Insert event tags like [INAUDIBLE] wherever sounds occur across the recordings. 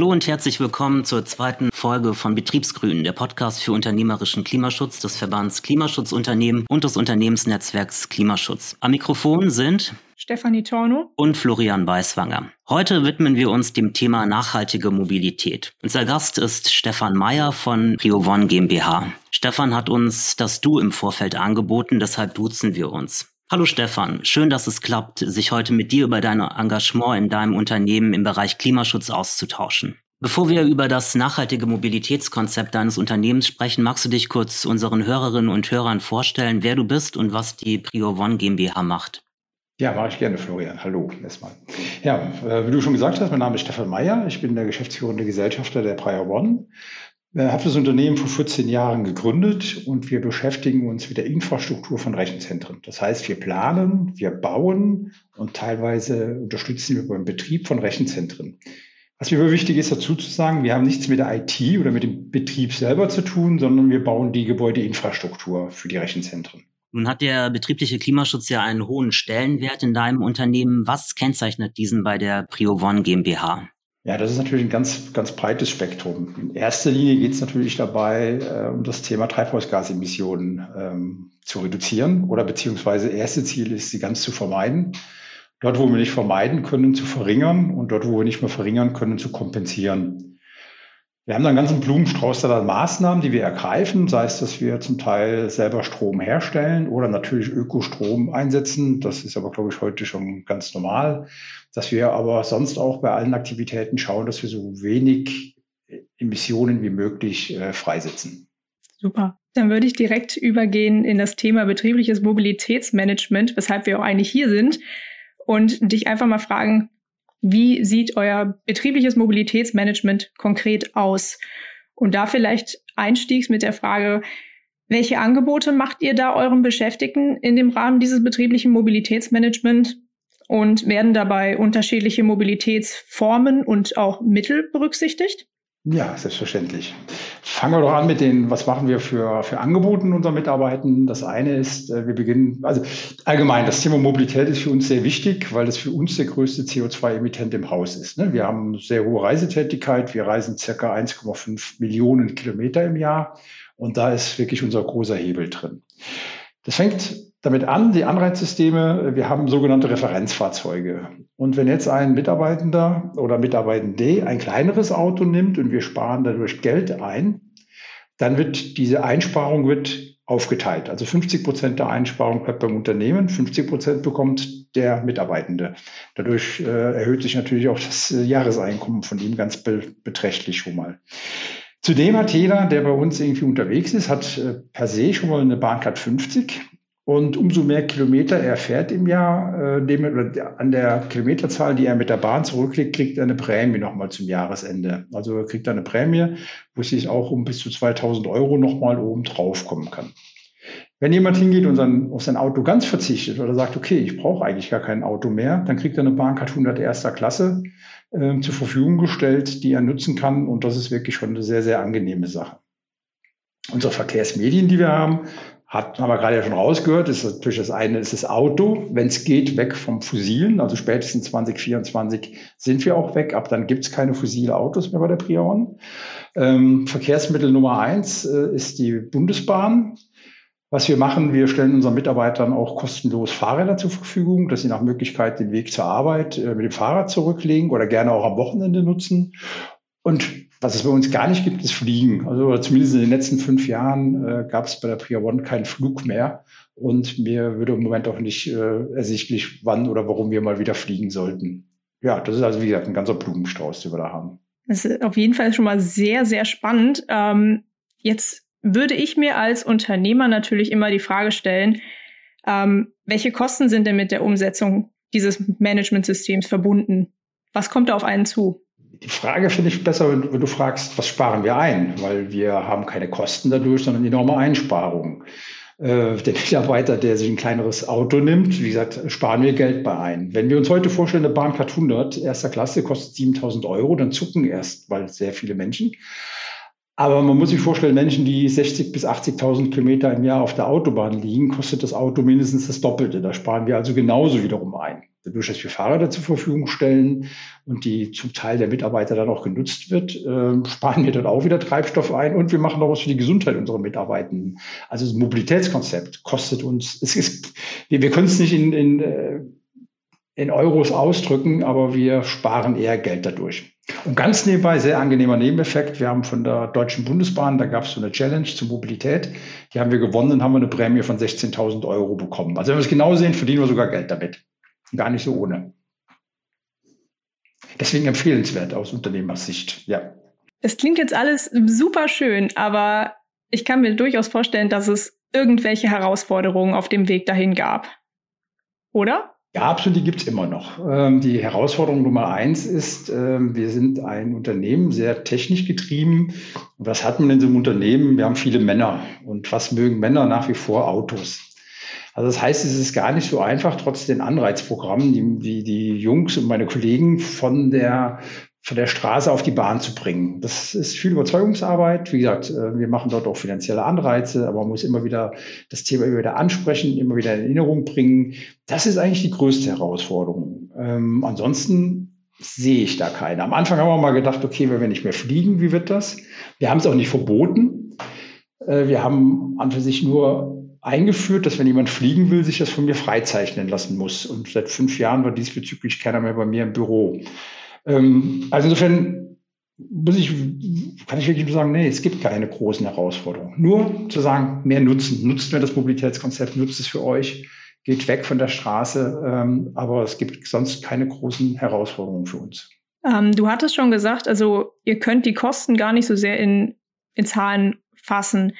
Hallo und herzlich willkommen zur zweiten Folge von Betriebsgrün, der Podcast für unternehmerischen Klimaschutz des Verbands Klimaschutzunternehmen und des Unternehmensnetzwerks Klimaschutz. Am Mikrofon sind Stefanie Torno und Florian Weißwanger. Heute widmen wir uns dem Thema nachhaltige Mobilität. Unser Gast ist Stefan Meyer von Prio One GmbH. Stefan hat uns das Du im Vorfeld angeboten, deshalb duzen wir uns. Hallo Stefan, schön, dass es klappt, sich heute mit dir über dein Engagement in deinem Unternehmen im Bereich Klimaschutz auszutauschen. Bevor wir über das nachhaltige Mobilitätskonzept deines Unternehmens sprechen, magst du dich kurz unseren Hörerinnen und Hörern vorstellen, wer du bist und was die Prio One GmbH macht? Ja, mache ich gerne, Florian. Hallo erstmal. Ja, äh, wie du schon gesagt hast, mein Name ist Stefan Meyer. Ich bin der geschäftsführende Gesellschafter der Prio One. Ich habe das Unternehmen vor 14 Jahren gegründet und wir beschäftigen uns mit der Infrastruktur von Rechenzentren. Das heißt, wir planen, wir bauen und teilweise unterstützen wir beim Betrieb von Rechenzentren. Was mir wichtig ist dazu zu sagen, wir haben nichts mit der IT oder mit dem Betrieb selber zu tun, sondern wir bauen die Gebäudeinfrastruktur für die Rechenzentren. Nun hat der betriebliche Klimaschutz ja einen hohen Stellenwert in deinem Unternehmen. Was kennzeichnet diesen bei der Prio One GmbH? Ja, das ist natürlich ein ganz, ganz breites Spektrum. In erster Linie geht es natürlich dabei, äh, um das Thema Treibhausgasemissionen ähm, zu reduzieren oder beziehungsweise erste Ziel ist, sie ganz zu vermeiden. Dort, wo wir nicht vermeiden können, zu verringern und dort, wo wir nicht mehr verringern können, zu kompensieren. Wir haben dann einen ganzen Blumenstrauß an Maßnahmen, die wir ergreifen, sei es, dass wir zum Teil selber Strom herstellen oder natürlich Ökostrom einsetzen. Das ist aber, glaube ich, heute schon ganz normal. Dass wir aber sonst auch bei allen Aktivitäten schauen, dass wir so wenig Emissionen wie möglich äh, freisetzen. Super. Dann würde ich direkt übergehen in das Thema betriebliches Mobilitätsmanagement, weshalb wir auch eigentlich hier sind und dich einfach mal fragen, wie sieht euer betriebliches Mobilitätsmanagement konkret aus? Und da vielleicht einstiegs mit der Frage, welche Angebote macht ihr da euren Beschäftigten in dem Rahmen dieses betrieblichen Mobilitätsmanagement? Und werden dabei unterschiedliche Mobilitätsformen und auch Mittel berücksichtigt? Ja, selbstverständlich. Fangen wir doch an mit den, was machen wir für, für Angeboten unseren Mitarbeitern. Das eine ist, äh, wir beginnen, also allgemein, das Thema Mobilität ist für uns sehr wichtig, weil es für uns der größte CO2-Emittent im Haus ist. Ne? Wir haben sehr hohe Reisetätigkeit. Wir reisen circa 1,5 Millionen Kilometer im Jahr. Und da ist wirklich unser großer Hebel drin. Das fängt damit an, die Anreizsysteme, wir haben sogenannte Referenzfahrzeuge. Und wenn jetzt ein Mitarbeitender oder Mitarbeitende ein kleineres Auto nimmt und wir sparen dadurch Geld ein, dann wird diese Einsparung wird aufgeteilt. Also 50 Prozent der Einsparung bleibt beim Unternehmen, 50 Prozent bekommt der Mitarbeitende. Dadurch äh, erhöht sich natürlich auch das äh, Jahreseinkommen von ihm ganz be beträchtlich schon mal. Zudem hat jeder, der bei uns irgendwie unterwegs ist, hat äh, per se schon mal eine Bahncard 50. Und umso mehr Kilometer er fährt im Jahr, äh, dem, oder an der Kilometerzahl, die er mit der Bahn zurücklegt, kriegt er eine Prämie nochmal zum Jahresende. Also er kriegt eine Prämie, wo sich auch um bis zu 2000 Euro nochmal oben drauf kommen kann. Wenn jemand hingeht und sein, auf sein Auto ganz verzichtet oder sagt, okay, ich brauche eigentlich gar kein Auto mehr, dann kriegt er eine Bahncard 100 erster Klasse äh, zur Verfügung gestellt, die er nutzen kann. Und das ist wirklich schon eine sehr, sehr angenehme Sache. Unsere Verkehrsmedien, die wir haben, hat, haben wir gerade ja schon rausgehört, ist natürlich das eine ist das Auto. Wenn es geht, weg vom Fossilen. Also spätestens 2024 sind wir auch weg. Ab dann gibt es keine fossile Autos mehr bei der Prion. Ähm, Verkehrsmittel Nummer eins äh, ist die Bundesbahn. Was wir machen, wir stellen unseren Mitarbeitern auch kostenlos Fahrräder zur Verfügung, dass sie nach Möglichkeit den Weg zur Arbeit äh, mit dem Fahrrad zurücklegen oder gerne auch am Wochenende nutzen. Und was es bei uns gar nicht gibt, ist Fliegen. Also zumindest in den letzten fünf Jahren äh, gab es bei der Priya One keinen Flug mehr. Und mir würde im Moment auch nicht äh, ersichtlich, wann oder warum wir mal wieder fliegen sollten. Ja, das ist also, wie gesagt, ein ganzer Blumenstrauß, den wir da haben. Das ist auf jeden Fall schon mal sehr, sehr spannend. Ähm, jetzt würde ich mir als Unternehmer natürlich immer die Frage stellen, ähm, welche Kosten sind denn mit der Umsetzung dieses Managementsystems verbunden? Was kommt da auf einen zu? Die Frage finde ich besser, wenn, wenn, du fragst, was sparen wir ein? Weil wir haben keine Kosten dadurch, sondern enorme Einsparungen. Äh, der Mitarbeiter, der sich ein kleineres Auto nimmt, wie gesagt, sparen wir Geld bei ein. Wenn wir uns heute vorstellen, eine Bahncard 100 erster Klasse kostet 7000 Euro, dann zucken erst weil sehr viele Menschen. Aber man muss sich vorstellen, Menschen, die 60 bis 80.000 Kilometer im Jahr auf der Autobahn liegen, kostet das Auto mindestens das Doppelte. Da sparen wir also genauso wiederum ein. Dadurch, dass wir Fahrräder zur Verfügung stellen und die zum Teil der Mitarbeiter dann auch genutzt wird, äh, [LAUGHS] sparen wir dort auch wieder Treibstoff ein und wir machen auch was für die Gesundheit unserer Mitarbeitenden. Also das Mobilitätskonzept kostet uns, [LAUGHS] es ist, wir, wir können es nicht in, in, äh, in Euros ausdrücken, aber wir sparen eher Geld dadurch. Und ganz nebenbei, sehr angenehmer Nebeneffekt, wir haben von der Deutschen Bundesbahn, da gab es so eine Challenge zur Mobilität, die haben wir gewonnen und haben eine Prämie von 16.000 Euro bekommen. Also wenn wir es genau sehen, verdienen wir sogar Geld damit. Gar nicht so ohne. Deswegen empfehlenswert aus Unternehmersicht, ja. Es klingt jetzt alles super schön, aber ich kann mir durchaus vorstellen, dass es irgendwelche Herausforderungen auf dem Weg dahin gab. Oder? Ja, absolut, die gibt es immer noch. Ähm, die Herausforderung Nummer eins ist, ähm, wir sind ein Unternehmen, sehr technisch getrieben. Und was hat man in so einem Unternehmen? Wir haben viele Männer. Und was mögen Männer nach wie vor? Autos. Also das heißt, es ist gar nicht so einfach, trotz den Anreizprogrammen, die, die, die Jungs und meine Kollegen von der von der Straße auf die Bahn zu bringen. Das ist viel Überzeugungsarbeit. Wie gesagt, äh, wir machen dort auch finanzielle Anreize, aber man muss immer wieder das Thema immer wieder ansprechen, immer wieder in Erinnerung bringen. Das ist eigentlich die größte Herausforderung. Ähm, ansonsten sehe ich da keine. Am Anfang haben wir mal gedacht, okay, wenn wir nicht mehr fliegen, wie wird das? Wir haben es auch nicht verboten. Äh, wir haben an für sich nur eingeführt, dass wenn jemand fliegen will, sich das von mir freizeichnen lassen muss. Und seit fünf Jahren war diesbezüglich keiner mehr bei mir im Büro. Ähm, also insofern muss ich, kann ich wirklich nur sagen, nee, es gibt keine großen Herausforderungen. Nur zu sagen, mehr nutzen. Nutzt mir das Mobilitätskonzept, nutzt es für euch, geht weg von der Straße. Ähm, aber es gibt sonst keine großen Herausforderungen für uns. Ähm, du hattest schon gesagt, also ihr könnt die Kosten gar nicht so sehr in, in Zahlen fassen.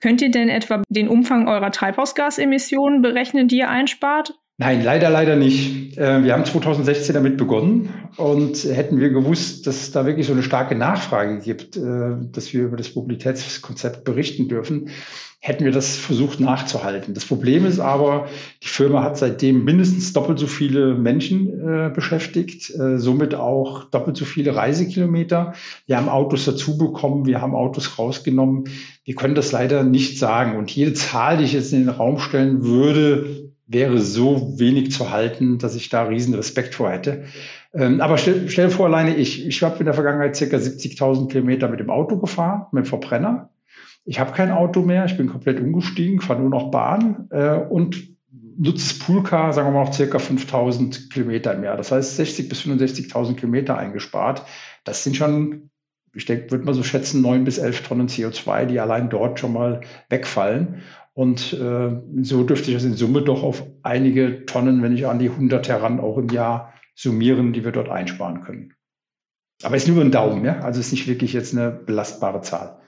Könnt ihr denn etwa den Umfang eurer Treibhausgasemissionen berechnen, die ihr einspart? Nein, leider, leider nicht. Äh, wir haben 2016 damit begonnen und hätten wir gewusst, dass es da wirklich so eine starke Nachfrage gibt, äh, dass wir über das Mobilitätskonzept berichten dürfen, hätten wir das versucht nachzuhalten. Das Problem ist aber, die Firma hat seitdem mindestens doppelt so viele Menschen äh, beschäftigt, somit auch doppelt so viele Reisekilometer. Wir haben Autos dazu bekommen, wir haben Autos rausgenommen. Wir können das leider nicht sagen. Und jede Zahl, die ich jetzt in den Raum stellen würde, wäre so wenig zu halten, dass ich da riesen Respekt vor hätte. Ähm, aber stell, stell vor, alleine ich, ich habe in der Vergangenheit circa 70.000 Kilometer mit dem Auto gefahren, mit dem Verbrenner. Ich habe kein Auto mehr, ich bin komplett umgestiegen, fahre nur noch Bahn äh, und nutze das Poolcar, sagen wir mal, auch circa 5.000 Kilometer im Jahr. Das heißt 60.000 bis 65.000 Kilometer eingespart. Das sind schon, ich denke, würde man so schätzen, 9 bis 11 Tonnen CO2, die allein dort schon mal wegfallen. Und äh, so dürfte ich das in Summe doch auf einige Tonnen, wenn ich an die 100 heran, auch im Jahr summieren, die wir dort einsparen können. Aber es ist nur ein Daumen, ja? also es ist nicht wirklich jetzt eine belastbare Zahl.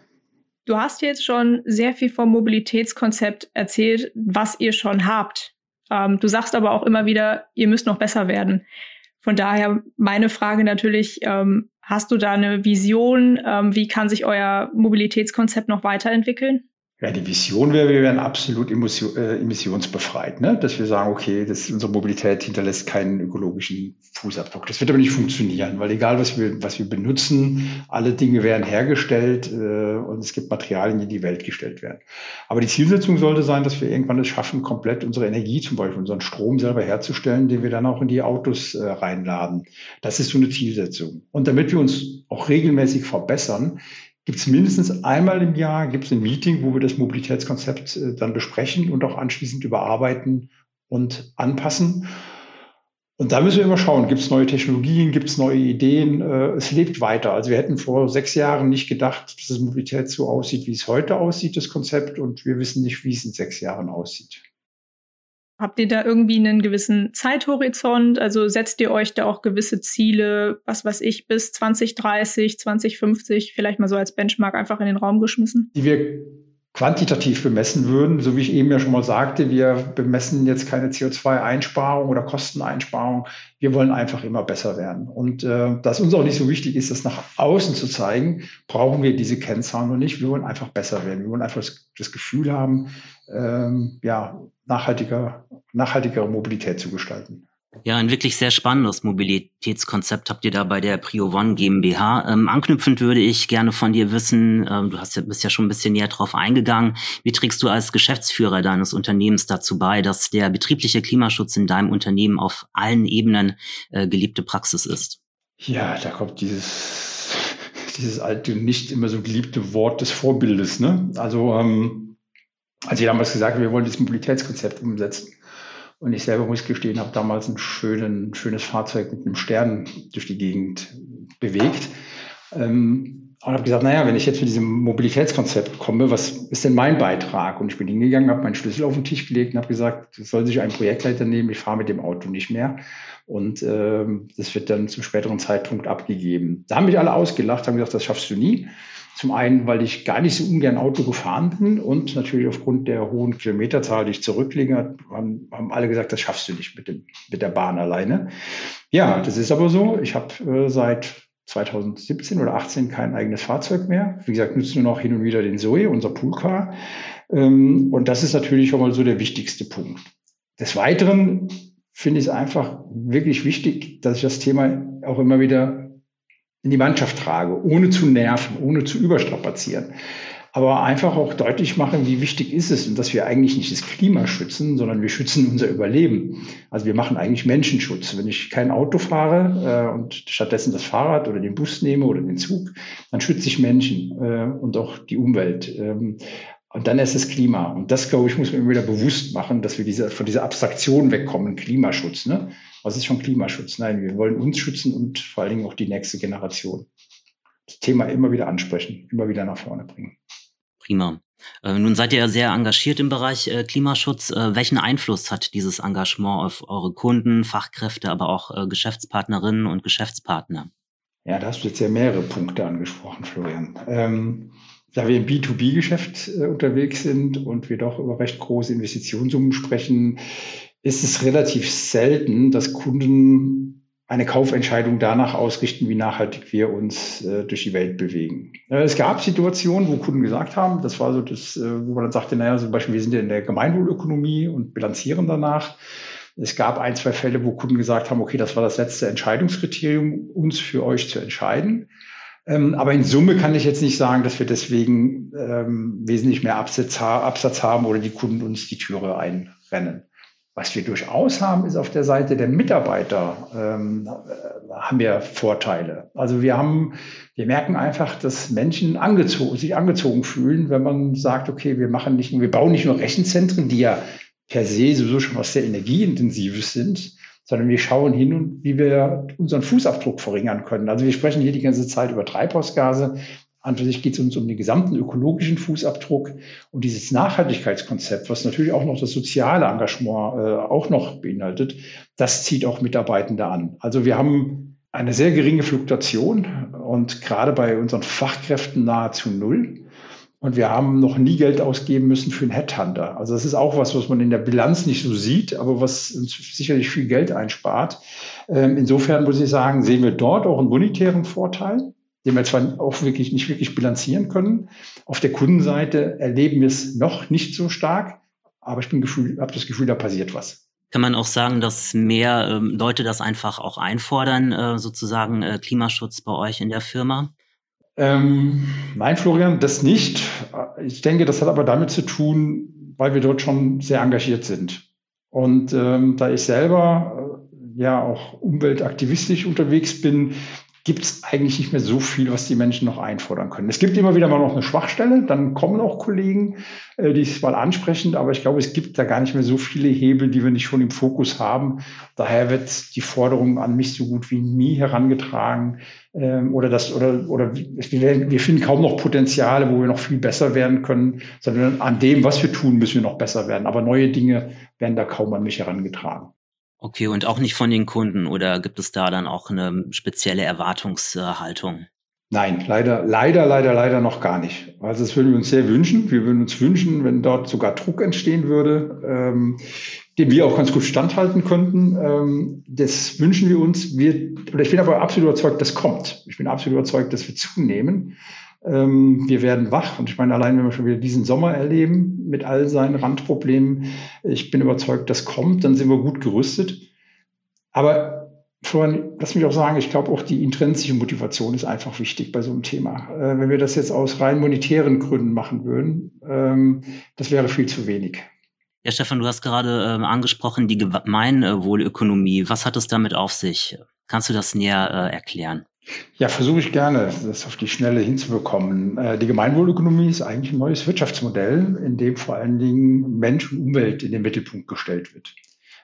Du hast jetzt schon sehr viel vom Mobilitätskonzept erzählt, was ihr schon habt. Ähm, du sagst aber auch immer wieder, ihr müsst noch besser werden. Von daher meine Frage natürlich, ähm, hast du da eine Vision? Ähm, wie kann sich euer Mobilitätskonzept noch weiterentwickeln? Ja, die Vision wäre, wir wären absolut äh, emissionsbefreit, ne? dass wir sagen, okay, das, unsere Mobilität hinterlässt keinen ökologischen Fußabdruck. Das wird aber nicht funktionieren, weil egal, was wir, was wir benutzen, alle Dinge werden hergestellt äh, und es gibt Materialien, die in die Welt gestellt werden. Aber die Zielsetzung sollte sein, dass wir irgendwann es schaffen, komplett unsere Energie, zum Beispiel unseren Strom selber herzustellen, den wir dann auch in die Autos äh, reinladen. Das ist so eine Zielsetzung. Und damit wir uns auch regelmäßig verbessern, gibt es mindestens einmal im Jahr gibt es ein Meeting, wo wir das Mobilitätskonzept äh, dann besprechen und auch anschließend überarbeiten und anpassen. Und da müssen wir immer schauen, gibt es neue Technologien, gibt es neue Ideen. Äh, es lebt weiter. Also wir hätten vor sechs Jahren nicht gedacht, dass das Mobilität so aussieht, wie es heute aussieht, das Konzept. Und wir wissen nicht, wie es in sechs Jahren aussieht. Habt ihr da irgendwie einen gewissen Zeithorizont? Also setzt ihr euch da auch gewisse Ziele, was weiß ich, bis 2030, 2050, vielleicht mal so als Benchmark einfach in den Raum geschmissen? Die wir quantitativ bemessen würden, so wie ich eben ja schon mal sagte, wir bemessen jetzt keine CO2-Einsparung oder Kosteneinsparung. Wir wollen einfach immer besser werden. Und äh, dass uns auch nicht so wichtig ist, das nach außen zu zeigen, brauchen wir diese Kennzahlen noch nicht. Wir wollen einfach besser werden. Wir wollen einfach das, das Gefühl haben, ähm, ja, nachhaltiger, nachhaltigere Mobilität zu gestalten. Ja, ein wirklich sehr spannendes Mobilitätskonzept habt ihr da bei der Prio One GmbH. Ähm, anknüpfend würde ich gerne von dir wissen, ähm, du hast ja, bist ja schon ein bisschen näher drauf eingegangen. Wie trägst du als Geschäftsführer deines Unternehmens dazu bei, dass der betriebliche Klimaschutz in deinem Unternehmen auf allen Ebenen äh, geliebte Praxis ist? Ja, da kommt dieses, [LAUGHS] dieses alte, nicht immer so geliebte Wort des Vorbildes. Ne? Also, ähm, als ich damals gesagt habe, wir wollen das Mobilitätskonzept umsetzen, und ich selber muss gestehen, habe damals ein schönen, schönes Fahrzeug mit einem Stern durch die Gegend bewegt. Ähm, und habe gesagt, naja, wenn ich jetzt mit diesem Mobilitätskonzept komme, was ist denn mein Beitrag? Und ich bin hingegangen, habe meinen Schlüssel auf den Tisch gelegt und habe gesagt, das soll sich ein Projektleiter nehmen, ich fahre mit dem Auto nicht mehr. Und ähm, das wird dann zum späteren Zeitpunkt abgegeben. Da haben mich alle ausgelacht, haben gesagt, das schaffst du nie. Zum einen, weil ich gar nicht so ungern Auto gefahren bin und natürlich aufgrund der hohen Kilometerzahl, die ich zurücklege, haben, haben alle gesagt, das schaffst du nicht mit, dem, mit der Bahn alleine. Ja, das ist aber so. Ich habe äh, seit 2017 oder 18 kein eigenes Fahrzeug mehr. Wie gesagt, nutze nur noch hin und wieder den Zoe, unser Poolcar. Ähm, und das ist natürlich schon mal so der wichtigste Punkt. Des Weiteren finde ich es einfach wirklich wichtig, dass ich das Thema auch immer wieder in die Mannschaft trage, ohne zu nerven, ohne zu überstrapazieren. Aber einfach auch deutlich machen, wie wichtig ist es und dass wir eigentlich nicht das Klima schützen, sondern wir schützen unser Überleben. Also wir machen eigentlich Menschenschutz. Wenn ich kein Auto fahre äh, und stattdessen das Fahrrad oder den Bus nehme oder den Zug, dann schütze ich Menschen äh, und auch die Umwelt. Ähm, und dann ist es Klima. Und das, glaube ich, muss man immer wieder bewusst machen, dass wir diese, von dieser Abstraktion wegkommen, Klimaschutz. Ne? Was ist schon Klimaschutz? Nein, wir wollen uns schützen und vor allen Dingen auch die nächste Generation. Das Thema immer wieder ansprechen, immer wieder nach vorne bringen. Prima. Äh, nun seid ihr ja sehr engagiert im Bereich äh, Klimaschutz. Äh, welchen Einfluss hat dieses Engagement auf eure Kunden, Fachkräfte, aber auch Geschäftspartnerinnen und Geschäftspartner? Ja, da hast du jetzt ja mehrere Punkte angesprochen, Florian. Ähm, da wir im B2B-Geschäft äh, unterwegs sind und wir doch über recht große Investitionssummen sprechen, ist es relativ selten, dass Kunden eine Kaufentscheidung danach ausrichten, wie nachhaltig wir uns äh, durch die Welt bewegen. Äh, es gab Situationen, wo Kunden gesagt haben, das war so das, äh, wo man dann sagte, naja, zum Beispiel, wir sind ja in der Gemeinwohlökonomie und bilanzieren danach. Es gab ein, zwei Fälle, wo Kunden gesagt haben, okay, das war das letzte Entscheidungskriterium, uns für euch zu entscheiden. Ähm, aber in Summe kann ich jetzt nicht sagen, dass wir deswegen ähm, wesentlich mehr Absatz, Absatz haben oder die Kunden uns die Türe einrennen. Was wir durchaus haben, ist auf der Seite der Mitarbeiter ähm, äh, haben wir Vorteile. Also wir haben, wir merken einfach, dass Menschen angezogen, sich angezogen fühlen, wenn man sagt, okay, wir machen nicht wir bauen nicht nur Rechenzentren, die ja per se sowieso schon was sehr energieintensives sind, sondern wir schauen hin und wie wir unseren Fußabdruck verringern können. Also wir sprechen hier die ganze Zeit über Treibhausgase. An sich geht es uns um den gesamten ökologischen Fußabdruck und dieses Nachhaltigkeitskonzept, was natürlich auch noch das soziale Engagement äh, auch noch beinhaltet, das zieht auch Mitarbeitende an. Also wir haben eine sehr geringe Fluktuation und gerade bei unseren Fachkräften nahezu null. Und wir haben noch nie Geld ausgeben müssen für einen Headhunter. Also das ist auch was, was man in der Bilanz nicht so sieht, aber was uns sicherlich viel Geld einspart. Ähm, insofern muss ich sagen, sehen wir dort auch einen bonitären Vorteil, den wir zwar auch wirklich nicht wirklich bilanzieren können. Auf der Kundenseite erleben wir es noch nicht so stark, aber ich habe das Gefühl, da passiert was. Kann man auch sagen, dass mehr ähm, Leute das einfach auch einfordern, äh, sozusagen äh, Klimaschutz bei euch in der Firma? Ähm, nein, Florian, das nicht. Ich denke, das hat aber damit zu tun, weil wir dort schon sehr engagiert sind. Und ähm, da ich selber äh, ja auch umweltaktivistisch unterwegs bin, gibt es eigentlich nicht mehr so viel, was die Menschen noch einfordern können. Es gibt immer wieder mal noch eine Schwachstelle, dann kommen auch Kollegen, äh, die es mal ansprechen, aber ich glaube, es gibt da gar nicht mehr so viele Hebel, die wir nicht schon im Fokus haben. Daher wird die Forderung an mich so gut wie nie herangetragen ähm, oder das oder oder wir, wir finden kaum noch Potenziale, wo wir noch viel besser werden können, sondern an dem, was wir tun, müssen wir noch besser werden. Aber neue Dinge werden da kaum an mich herangetragen. Okay, und auch nicht von den Kunden oder gibt es da dann auch eine spezielle Erwartungshaltung? Nein, leider, leider, leider, leider noch gar nicht. Also das würden wir uns sehr wünschen. Wir würden uns wünschen, wenn dort sogar Druck entstehen würde, ähm, dem wir auch ganz gut standhalten könnten. Ähm, das wünschen wir uns. Wir, oder ich bin aber absolut überzeugt, das kommt. Ich bin absolut überzeugt, dass wir zunehmen. Ähm, wir werden wach. Und ich meine, allein wenn wir schon wieder diesen Sommer erleben mit all seinen Randproblemen, ich bin überzeugt, das kommt, dann sind wir gut gerüstet. Aber Florian, lass mich auch sagen, ich glaube auch die intrinsische Motivation ist einfach wichtig bei so einem Thema. Äh, wenn wir das jetzt aus rein monetären Gründen machen würden, ähm, das wäre viel zu wenig. Ja, Stefan, du hast gerade ähm, angesprochen, die Gemeinwohlökonomie. Was hat es damit auf sich? Kannst du das näher äh, erklären? Ja, versuche ich gerne, das auf die Schnelle hinzubekommen. Äh, die Gemeinwohlökonomie ist eigentlich ein neues Wirtschaftsmodell, in dem vor allen Dingen Mensch und Umwelt in den Mittelpunkt gestellt wird.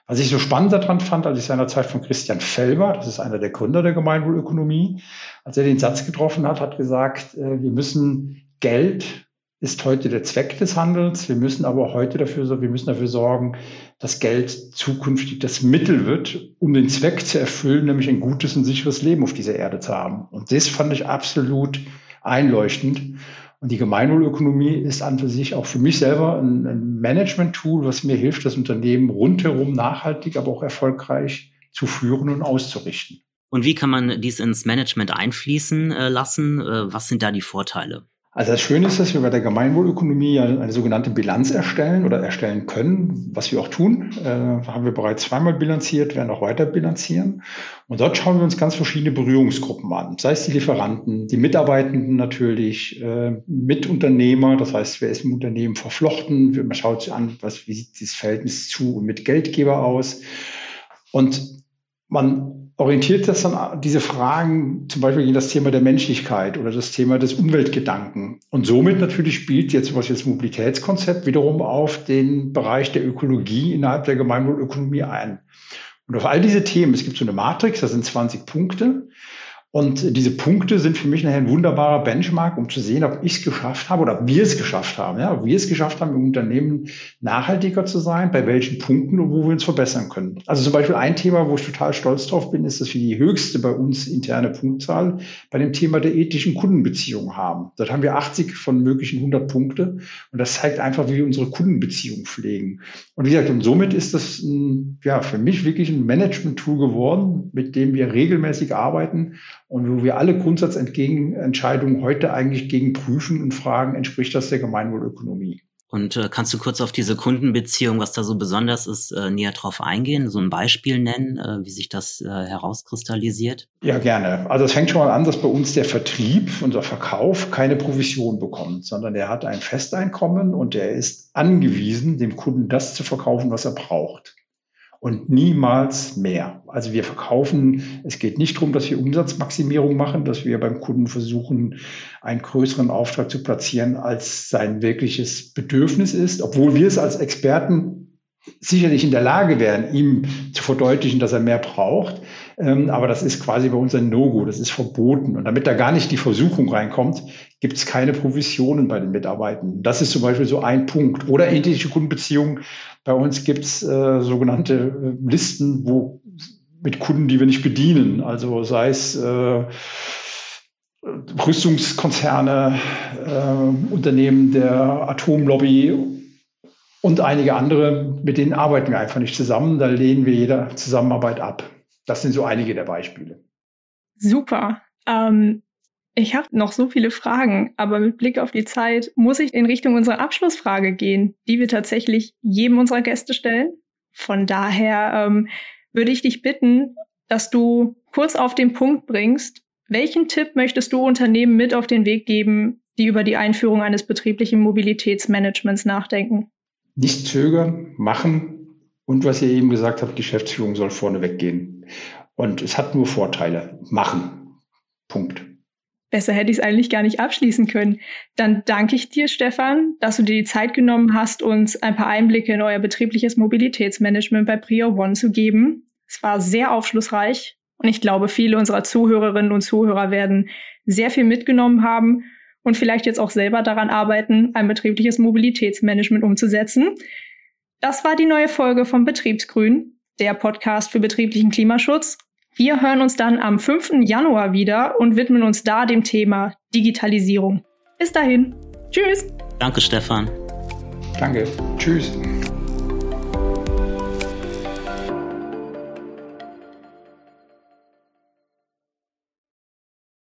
Was ich so spannend daran fand, als ich seinerzeit von Christian Felber, das ist einer der Gründer der Gemeinwohlökonomie, als er den Satz getroffen hat, hat gesagt, äh, wir müssen Geld ist heute der Zweck des Handels. Wir müssen aber heute dafür, wir müssen dafür sorgen, dass Geld zukünftig das Mittel wird, um den Zweck zu erfüllen, nämlich ein gutes und sicheres Leben auf dieser Erde zu haben. Und das fand ich absolut einleuchtend. Und die Gemeinwohlökonomie ist an für sich auch für mich selber ein, ein Management-Tool, was mir hilft, das Unternehmen rundherum nachhaltig, aber auch erfolgreich zu führen und auszurichten. Und wie kann man dies ins Management einfließen äh, lassen? Äh, was sind da die Vorteile? Also das Schöne ist, dass wir bei der Gemeinwohlökonomie eine sogenannte Bilanz erstellen oder erstellen können, was wir auch tun. Äh, haben wir bereits zweimal bilanziert, werden auch weiter bilanzieren. Und dort schauen wir uns ganz verschiedene Berührungsgruppen an. Sei es die Lieferanten, die Mitarbeitenden natürlich, äh, Mitunternehmer, das heißt, wer ist im Unternehmen verflochten, man schaut sich an, was, wie sieht dieses Verhältnis zu und mit Geldgeber aus. Und man orientiert das dann diese Fragen zum Beispiel gegen das Thema der Menschlichkeit oder das Thema des Umweltgedanken. Und somit natürlich spielt jetzt was jetzt Mobilitätskonzept wiederum auf den Bereich der Ökologie innerhalb der Gemeinwohlökonomie ein. Und auf all diese Themen, es gibt so eine Matrix, das sind 20 Punkte. Und diese Punkte sind für mich nachher ein wunderbarer Benchmark, um zu sehen, ob ich es geschafft habe oder ob wir es geschafft haben. Ja, ob wir es geschafft haben, im Unternehmen nachhaltiger zu sein, bei welchen Punkten und wo wir uns verbessern können. Also zum Beispiel ein Thema, wo ich total stolz drauf bin, ist, dass wir die höchste bei uns interne Punktzahl bei dem Thema der ethischen Kundenbeziehung haben. Dort haben wir 80 von möglichen 100 Punkte. Und das zeigt einfach, wie wir unsere Kundenbeziehung pflegen. Und wie gesagt, und somit ist das ein, ja, für mich wirklich ein Management-Tool geworden, mit dem wir regelmäßig arbeiten und wo wir alle Grundsatzentscheidungen heute eigentlich gegen prüfen und fragen, entspricht das der Gemeinwohlökonomie? Und äh, kannst du kurz auf diese Kundenbeziehung, was da so besonders ist, äh, näher drauf eingehen, so ein Beispiel nennen, äh, wie sich das äh, herauskristallisiert? Ja, gerne. Also es fängt schon mal an, dass bei uns der Vertrieb, unser Verkauf keine Provision bekommt, sondern er hat ein Festeinkommen und er ist angewiesen, dem Kunden das zu verkaufen, was er braucht und niemals mehr. Also wir verkaufen, es geht nicht darum, dass wir Umsatzmaximierung machen, dass wir beim Kunden versuchen, einen größeren Auftrag zu platzieren, als sein wirkliches Bedürfnis ist, obwohl wir es als Experten sicherlich in der Lage wären, ihm zu verdeutlichen, dass er mehr braucht. Ähm, aber das ist quasi bei uns ein No-Go, das ist verboten. Und damit da gar nicht die Versuchung reinkommt, gibt es keine Provisionen bei den Mitarbeitern. Das ist zum Beispiel so ein Punkt. Oder ethische Kundenbeziehungen. Bei uns gibt es äh, sogenannte äh, Listen, wo mit Kunden, die wir nicht bedienen. Also sei es äh, Rüstungskonzerne, äh, Unternehmen der Atomlobby und einige andere, mit denen arbeiten wir einfach nicht zusammen. Da lehnen wir jede Zusammenarbeit ab. Das sind so einige der Beispiele. Super. Ähm, ich habe noch so viele Fragen, aber mit Blick auf die Zeit muss ich in Richtung unserer Abschlussfrage gehen, die wir tatsächlich jedem unserer Gäste stellen. Von daher ähm, würde ich dich bitten, dass du kurz auf den Punkt bringst, welchen Tipp möchtest du Unternehmen mit auf den Weg geben, die über die Einführung eines betrieblichen Mobilitätsmanagements nachdenken? Nicht zögern, machen, und was ihr eben gesagt habt, Geschäftsführung soll vorne weggehen. Und es hat nur Vorteile. Machen. Punkt. Besser hätte ich es eigentlich gar nicht abschließen können. Dann danke ich dir, Stefan, dass du dir die Zeit genommen hast, uns ein paar Einblicke in euer betriebliches Mobilitätsmanagement bei Prior One zu geben. Es war sehr aufschlussreich und ich glaube, viele unserer Zuhörerinnen und Zuhörer werden sehr viel mitgenommen haben und vielleicht jetzt auch selber daran arbeiten, ein betriebliches Mobilitätsmanagement umzusetzen. Das war die neue Folge vom Betriebsgrün, der Podcast für betrieblichen Klimaschutz. Wir hören uns dann am 5. Januar wieder und widmen uns da dem Thema Digitalisierung. Bis dahin. Tschüss. Danke, Stefan. Danke. Tschüss.